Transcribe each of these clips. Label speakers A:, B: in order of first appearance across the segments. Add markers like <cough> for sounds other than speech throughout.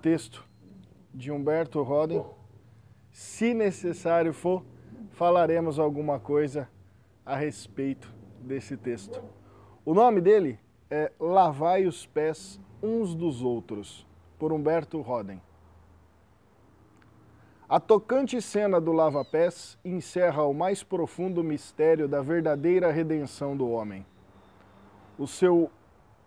A: texto de Humberto Roden. Se necessário for, falaremos alguma coisa a respeito desse texto. O nome dele é Lavai os Pés Uns dos Outros, por Humberto Roden. A tocante cena do lava-pés encerra o mais profundo mistério da verdadeira redenção do homem. O seu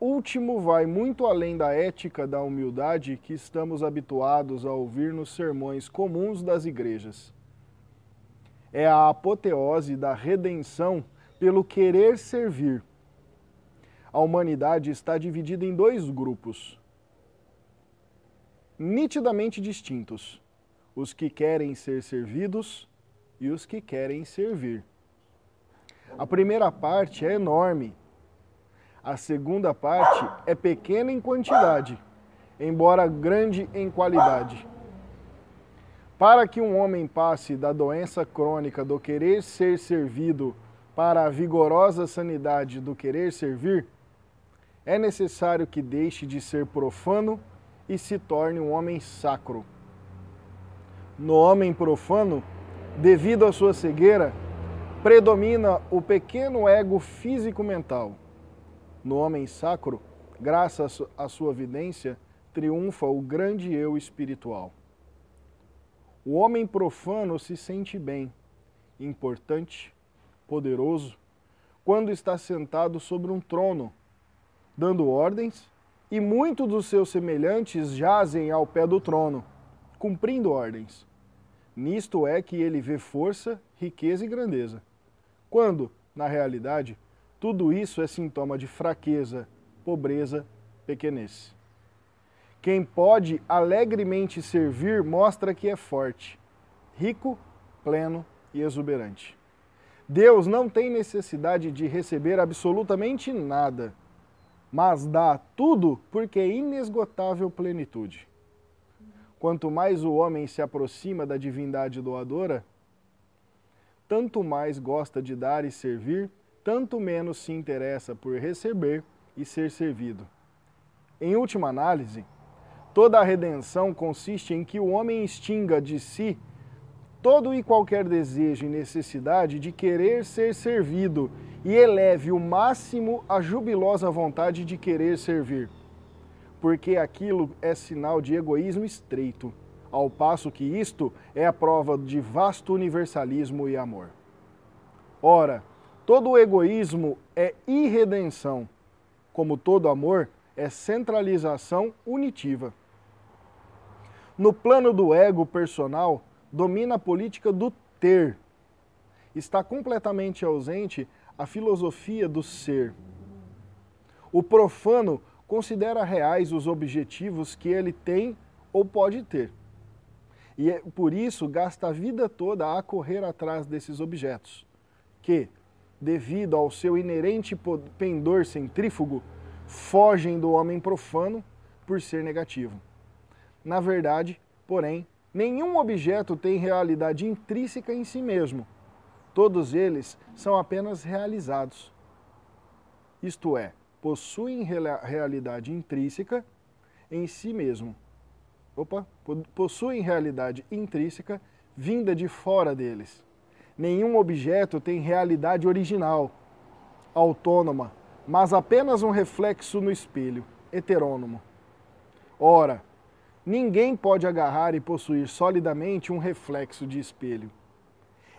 A: último vai muito além da ética da humildade que estamos habituados a ouvir nos sermões comuns das igrejas. É a apoteose da redenção pelo querer servir. A humanidade está dividida em dois grupos, nitidamente distintos os que querem ser servidos e os que querem servir. A primeira parte é enorme. A segunda parte é pequena em quantidade, embora grande em qualidade. Para que um homem passe da doença crônica do querer ser servido para a vigorosa sanidade do querer servir, é necessário que deixe de ser profano e se torne um homem sacro no homem profano, devido à sua cegueira, predomina o pequeno ego físico-mental. No homem sacro, graças à sua vidência, triunfa o grande eu espiritual. O homem profano se sente bem, importante, poderoso, quando está sentado sobre um trono, dando ordens, e muitos dos seus semelhantes jazem ao pé do trono, cumprindo ordens. Nisto é que ele vê força, riqueza e grandeza. Quando, na realidade, tudo isso é sintoma de fraqueza, pobreza, pequenez. Quem pode alegremente servir mostra que é forte, rico, pleno e exuberante. Deus não tem necessidade de receber absolutamente nada, mas dá tudo porque é inesgotável plenitude. Quanto mais o homem se aproxima da divindade doadora, tanto mais gosta de dar e servir, tanto menos se interessa por receber e ser servido. Em última análise, toda a redenção consiste em que o homem extinga de si todo e qualquer desejo e necessidade de querer ser servido e eleve o máximo a jubilosa vontade de querer servir porque aquilo é sinal de egoísmo estreito, ao passo que isto é a prova de vasto universalismo e amor. Ora, todo egoísmo é irredenção, como todo amor é centralização unitiva. No plano do ego personal, domina a política do ter. Está completamente ausente a filosofia do ser. O profano considera reais os objetivos que ele tem ou pode ter. E é por isso gasta a vida toda a correr atrás desses objetos, que, devido ao seu inerente pendor centrífugo, fogem do homem profano por ser negativo. Na verdade, porém, nenhum objeto tem realidade intrínseca em si mesmo. Todos eles são apenas realizados. Isto é, possuem realidade intrínseca em si mesmo. Opa, possuem realidade intrínseca vinda de fora deles. Nenhum objeto tem realidade original, autônoma, mas apenas um reflexo no espelho, heterônomo. Ora, ninguém pode agarrar e possuir solidamente um reflexo de espelho.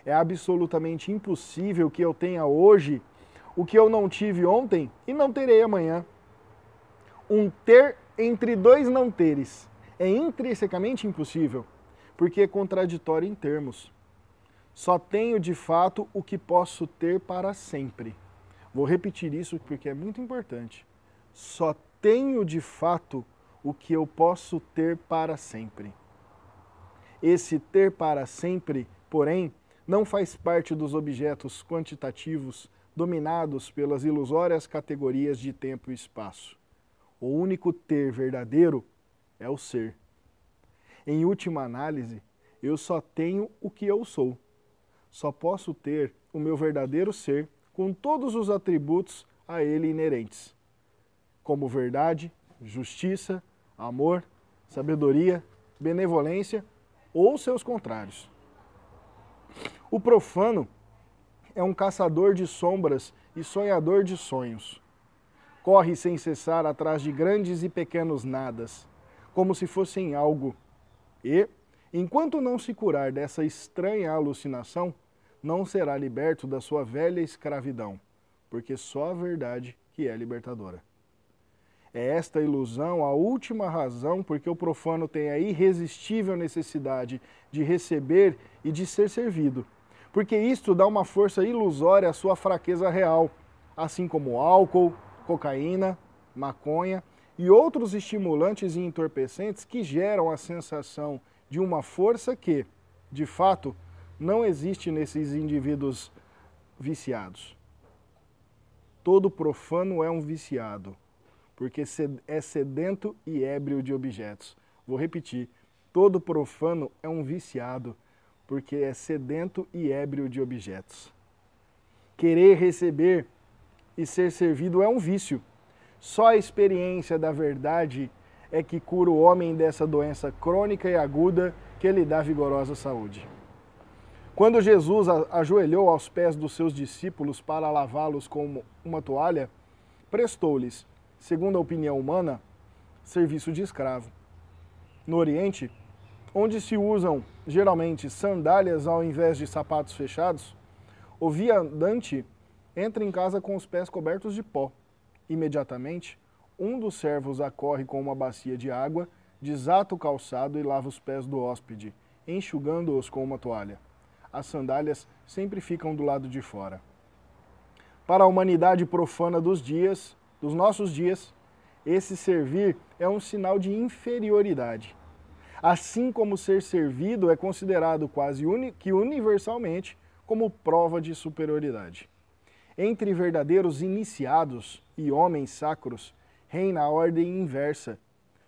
A: É absolutamente impossível que eu tenha hoje o que eu não tive ontem e não terei amanhã. Um ter entre dois não teres é intrinsecamente impossível, porque é contraditório em termos. Só tenho de fato o que posso ter para sempre. Vou repetir isso porque é muito importante. Só tenho de fato o que eu posso ter para sempre. Esse ter para sempre, porém, não faz parte dos objetos quantitativos dominados pelas ilusórias categorias de tempo e espaço. O único ter verdadeiro é o ser. Em última análise, eu só tenho o que eu sou. Só posso ter o meu verdadeiro ser com todos os atributos a ele inerentes, como verdade, justiça, amor, sabedoria, benevolência ou seus contrários. O profano é um caçador de sombras e sonhador de sonhos. Corre sem cessar atrás de grandes e pequenos nadas, como se fossem algo. E, enquanto não se curar dessa estranha alucinação, não será liberto da sua velha escravidão, porque só a verdade que é libertadora. É esta ilusão a última razão porque o profano tem a irresistível necessidade de receber e de ser servido. Porque isto dá uma força ilusória à sua fraqueza real, assim como álcool, cocaína, maconha e outros estimulantes e entorpecentes que geram a sensação de uma força que, de fato, não existe nesses indivíduos viciados. Todo profano é um viciado porque é sedento e ébrio de objetos. Vou repetir: todo profano é um viciado, porque é sedento e ébrio de objetos. Querer receber e ser servido é um vício. Só a experiência da verdade é que cura o homem dessa doença crônica e aguda que lhe dá vigorosa saúde. Quando Jesus ajoelhou aos pés dos seus discípulos para lavá-los com uma toalha, prestou-lhes segundo a opinião humana, serviço de escravo. No Oriente, onde se usam geralmente sandálias ao invés de sapatos fechados, o viandante entra em casa com os pés cobertos de pó. Imediatamente, um dos servos acorre com uma bacia de água, desata o calçado e lava os pés do hóspede, enxugando-os com uma toalha. As sandálias sempre ficam do lado de fora. Para a humanidade profana dos dias, dos nossos dias, esse servir é um sinal de inferioridade. Assim como ser servido é considerado quase uni que universalmente como prova de superioridade. Entre verdadeiros iniciados e homens sacros, reina a ordem inversa,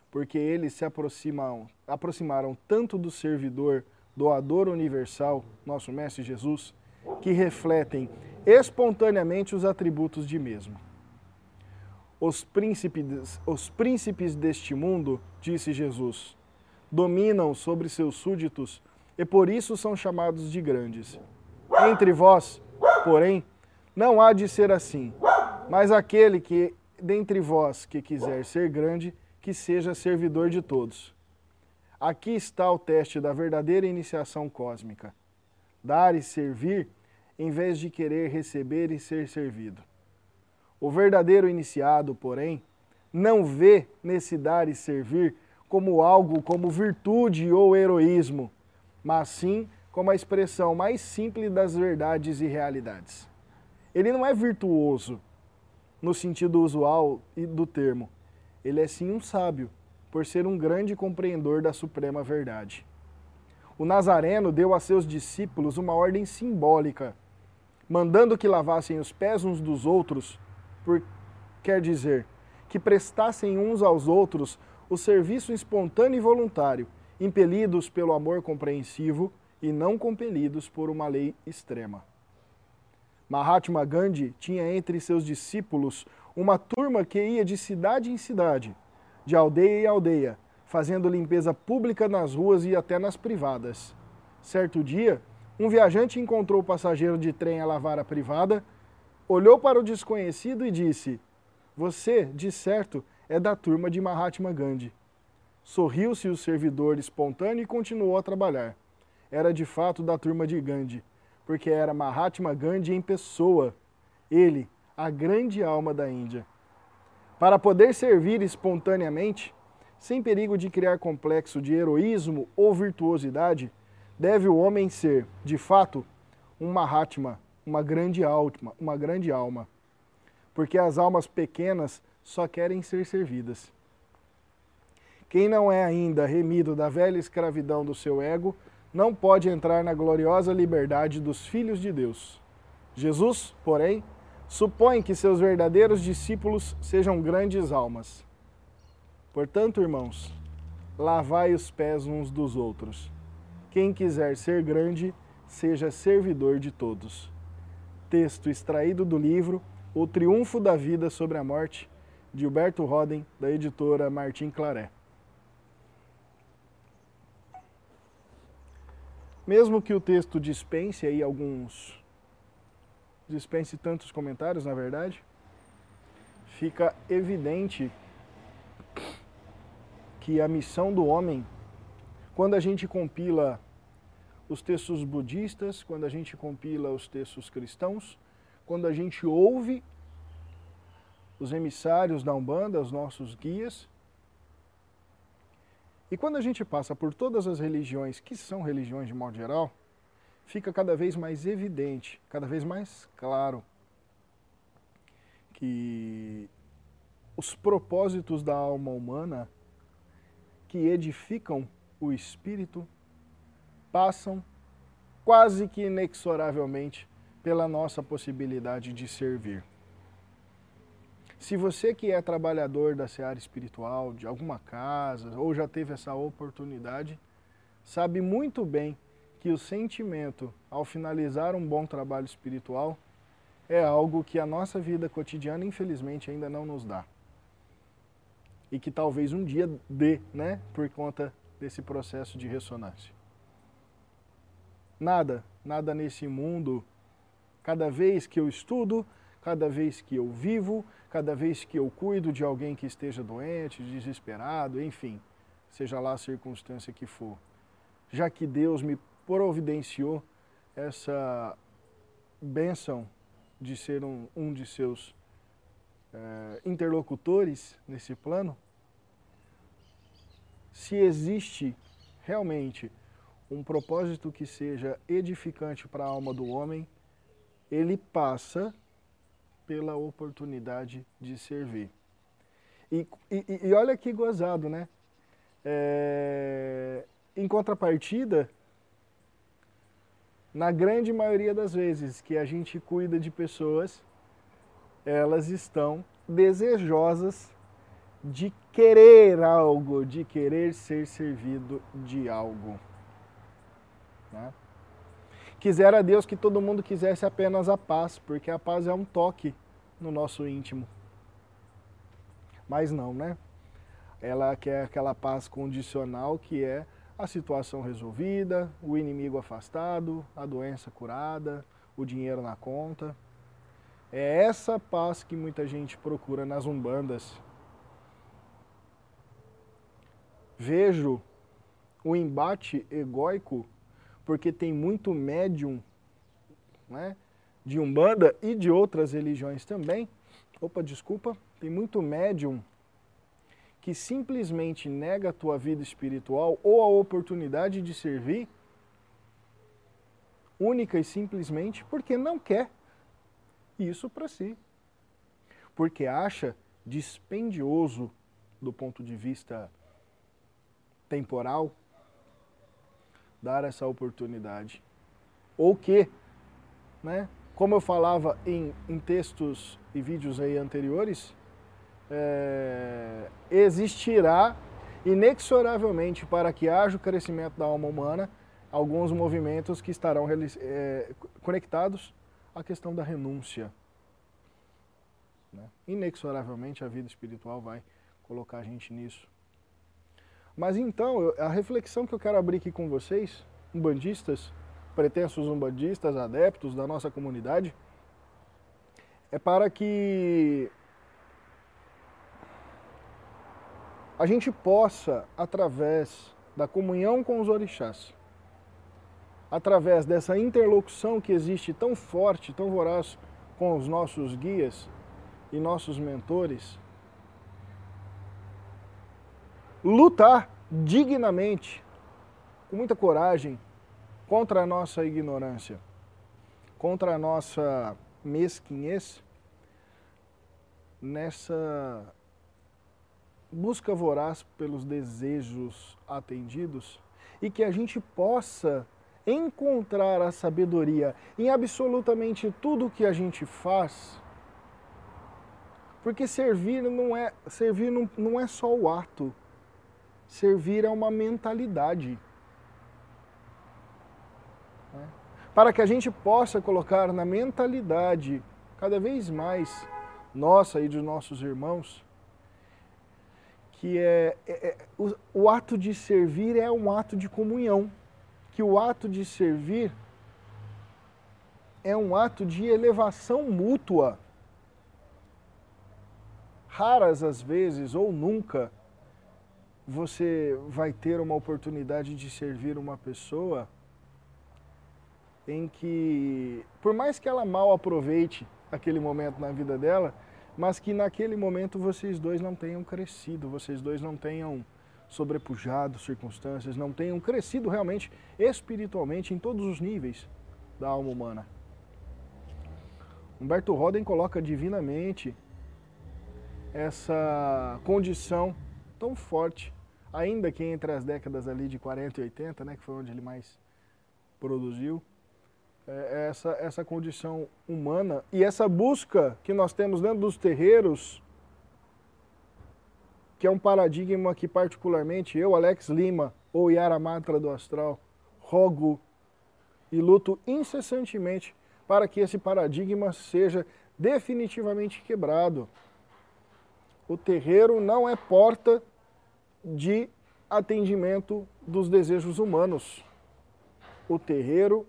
A: porque eles se aproximam, aproximaram tanto do servidor, doador universal, nosso Mestre Jesus, que refletem espontaneamente os atributos de mesmo. Os príncipes, os príncipes deste mundo, disse Jesus, dominam sobre seus súditos e por isso são chamados de grandes. Entre vós, porém, não há de ser assim, mas aquele que dentre vós que quiser ser grande, que seja servidor de todos. Aqui está o teste da verdadeira iniciação cósmica: dar e servir em vez de querer receber e ser servido. O verdadeiro iniciado, porém, não vê nesse dar e servir como algo como virtude ou heroísmo, mas sim como a expressão mais simples das verdades e realidades. Ele não é virtuoso no sentido usual do termo. Ele é sim um sábio, por ser um grande compreendedor da suprema verdade. O Nazareno deu a seus discípulos uma ordem simbólica, mandando que lavassem os pés uns dos outros por, quer dizer que prestassem uns aos outros o serviço espontâneo e voluntário, impelidos pelo amor compreensivo e não compelidos por uma lei extrema. Mahatma Gandhi tinha entre seus discípulos uma turma que ia de cidade em cidade, de aldeia em aldeia, fazendo limpeza pública nas ruas e até nas privadas. Certo dia, um viajante encontrou o passageiro de trem a lavar a privada olhou para o desconhecido e disse: Você, de certo, é da turma de Mahatma Gandhi. Sorriu-se o servidor espontâneo e continuou a trabalhar. Era de fato da turma de Gandhi, porque era Mahatma Gandhi em pessoa, ele, a grande alma da Índia. Para poder servir espontaneamente, sem perigo de criar complexo de heroísmo ou virtuosidade, deve o homem ser, de fato, um Mahatma uma grande alma, uma grande alma. Porque as almas pequenas só querem ser servidas. Quem não é ainda remido da velha escravidão do seu ego, não pode entrar na gloriosa liberdade dos filhos de Deus. Jesus, porém, supõe que seus verdadeiros discípulos sejam grandes almas. Portanto, irmãos, lavai os pés uns dos outros. Quem quiser ser grande, seja servidor de todos. Texto extraído do livro O Triunfo da Vida sobre a Morte, de Gilberto Roden, da editora Martim Claré. Mesmo que o texto dispense aí alguns dispense tantos comentários, na verdade, fica evidente que a missão do homem, quando a gente compila os textos budistas, quando a gente compila os textos cristãos, quando a gente ouve os emissários da Umbanda, os nossos guias, e quando a gente passa por todas as religiões, que são religiões de modo geral, fica cada vez mais evidente, cada vez mais claro que os propósitos da alma humana que edificam o espírito passam quase que inexoravelmente pela nossa possibilidade de servir. Se você que é trabalhador da seara espiritual, de alguma casa, ou já teve essa oportunidade, sabe muito bem que o sentimento, ao finalizar um bom trabalho espiritual, é algo que a nossa vida cotidiana, infelizmente, ainda não nos dá. E que talvez um dia dê, né, por conta desse processo de ressonância. Nada, nada nesse mundo, cada vez que eu estudo, cada vez que eu vivo, cada vez que eu cuido de alguém que esteja doente, desesperado, enfim, seja lá a circunstância que for. Já que Deus me providenciou essa bênção de ser um, um de seus é, interlocutores nesse plano, se existe realmente um propósito que seja edificante para a alma do homem, ele passa pela oportunidade de servir. E, e, e olha que gozado, né? É, em contrapartida, na grande maioria das vezes que a gente cuida de pessoas, elas estão desejosas de querer algo, de querer ser servido de algo. Né? Quisera Deus que todo mundo quisesse apenas a paz, porque a paz é um toque no nosso íntimo. Mas não, né? Ela quer aquela paz condicional que é a situação resolvida, o inimigo afastado, a doença curada, o dinheiro na conta. É essa paz que muita gente procura nas umbandas. Vejo o embate egóico porque tem muito médium né, de umbanda e de outras religiões também. Opa, desculpa, tem muito médium que simplesmente nega a tua vida espiritual ou a oportunidade de servir, única e simplesmente porque não quer isso para si. Porque acha dispendioso do ponto de vista temporal dar essa oportunidade. Ou que, né, como eu falava em, em textos e vídeos aí anteriores, é, existirá inexoravelmente para que haja o crescimento da alma humana alguns movimentos que estarão é, conectados à questão da renúncia. Né? Inexoravelmente a vida espiritual vai colocar a gente nisso. Mas então, a reflexão que eu quero abrir aqui com vocês, umbandistas, pretensos umbandistas, adeptos da nossa comunidade, é para que a gente possa, através da comunhão com os orixás, através dessa interlocução que existe tão forte, tão voraz com os nossos guias e nossos mentores, lutar dignamente, com muita coragem, contra a nossa ignorância, contra a nossa mesquinhez, nessa busca voraz pelos desejos atendidos e que a gente possa encontrar a sabedoria em absolutamente tudo que a gente faz. Porque servir não é servir não, não é só o ato. Servir é uma mentalidade. Né? Para que a gente possa colocar na mentalidade cada vez mais nossa e dos nossos irmãos que é, é, é o, o, ato de servir é um ato de comunhão, que o ato de servir é um ato de elevação mútua. Raras as vezes ou nunca você vai ter uma oportunidade de servir uma pessoa em que, por mais que ela mal aproveite aquele momento na vida dela, mas que naquele momento vocês dois não tenham crescido, vocês dois não tenham sobrepujado circunstâncias, não tenham crescido realmente espiritualmente em todos os níveis da alma humana. Humberto Roden coloca divinamente essa condição tão forte, ainda que entre as décadas ali de 40 e 80, né, que foi onde ele mais produziu, essa, essa condição humana e essa busca que nós temos dentro dos terreiros, que é um paradigma que particularmente eu, Alex Lima, ou Yara Matra do Astral, rogo e luto incessantemente para que esse paradigma seja definitivamente quebrado. O terreiro não é porta de atendimento dos desejos humanos. O terreiro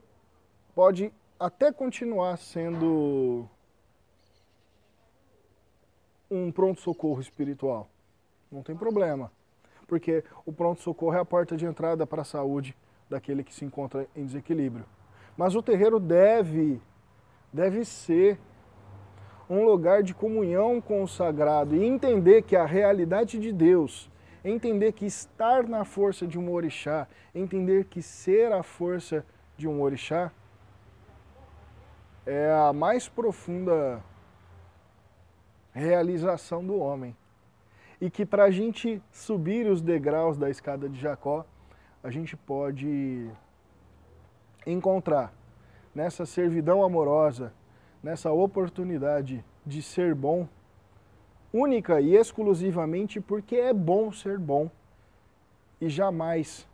A: pode até continuar sendo um pronto-socorro espiritual. Não tem problema. Porque o pronto-socorro é a porta de entrada para a saúde daquele que se encontra em desequilíbrio. Mas o terreiro deve, deve ser um lugar de comunhão com o sagrado e entender que a realidade de Deus, entender que estar na força de um orixá, entender que ser a força de um orixá é a mais profunda realização do homem. E que para a gente subir os degraus da escada de Jacó, a gente pode encontrar nessa servidão amorosa, nessa oportunidade de ser bom, única e exclusivamente porque é bom ser bom e jamais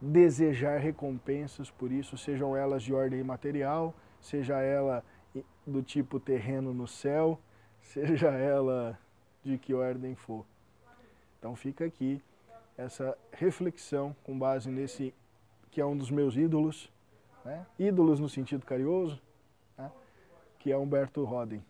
A: desejar recompensas por isso, sejam elas de ordem material, seja ela do tipo terreno no céu, <laughs> seja ela de que ordem for. Então fica aqui essa reflexão com base nesse que é um dos meus ídolos, né? ídolos no sentido carinhoso, né? que é Humberto Roden.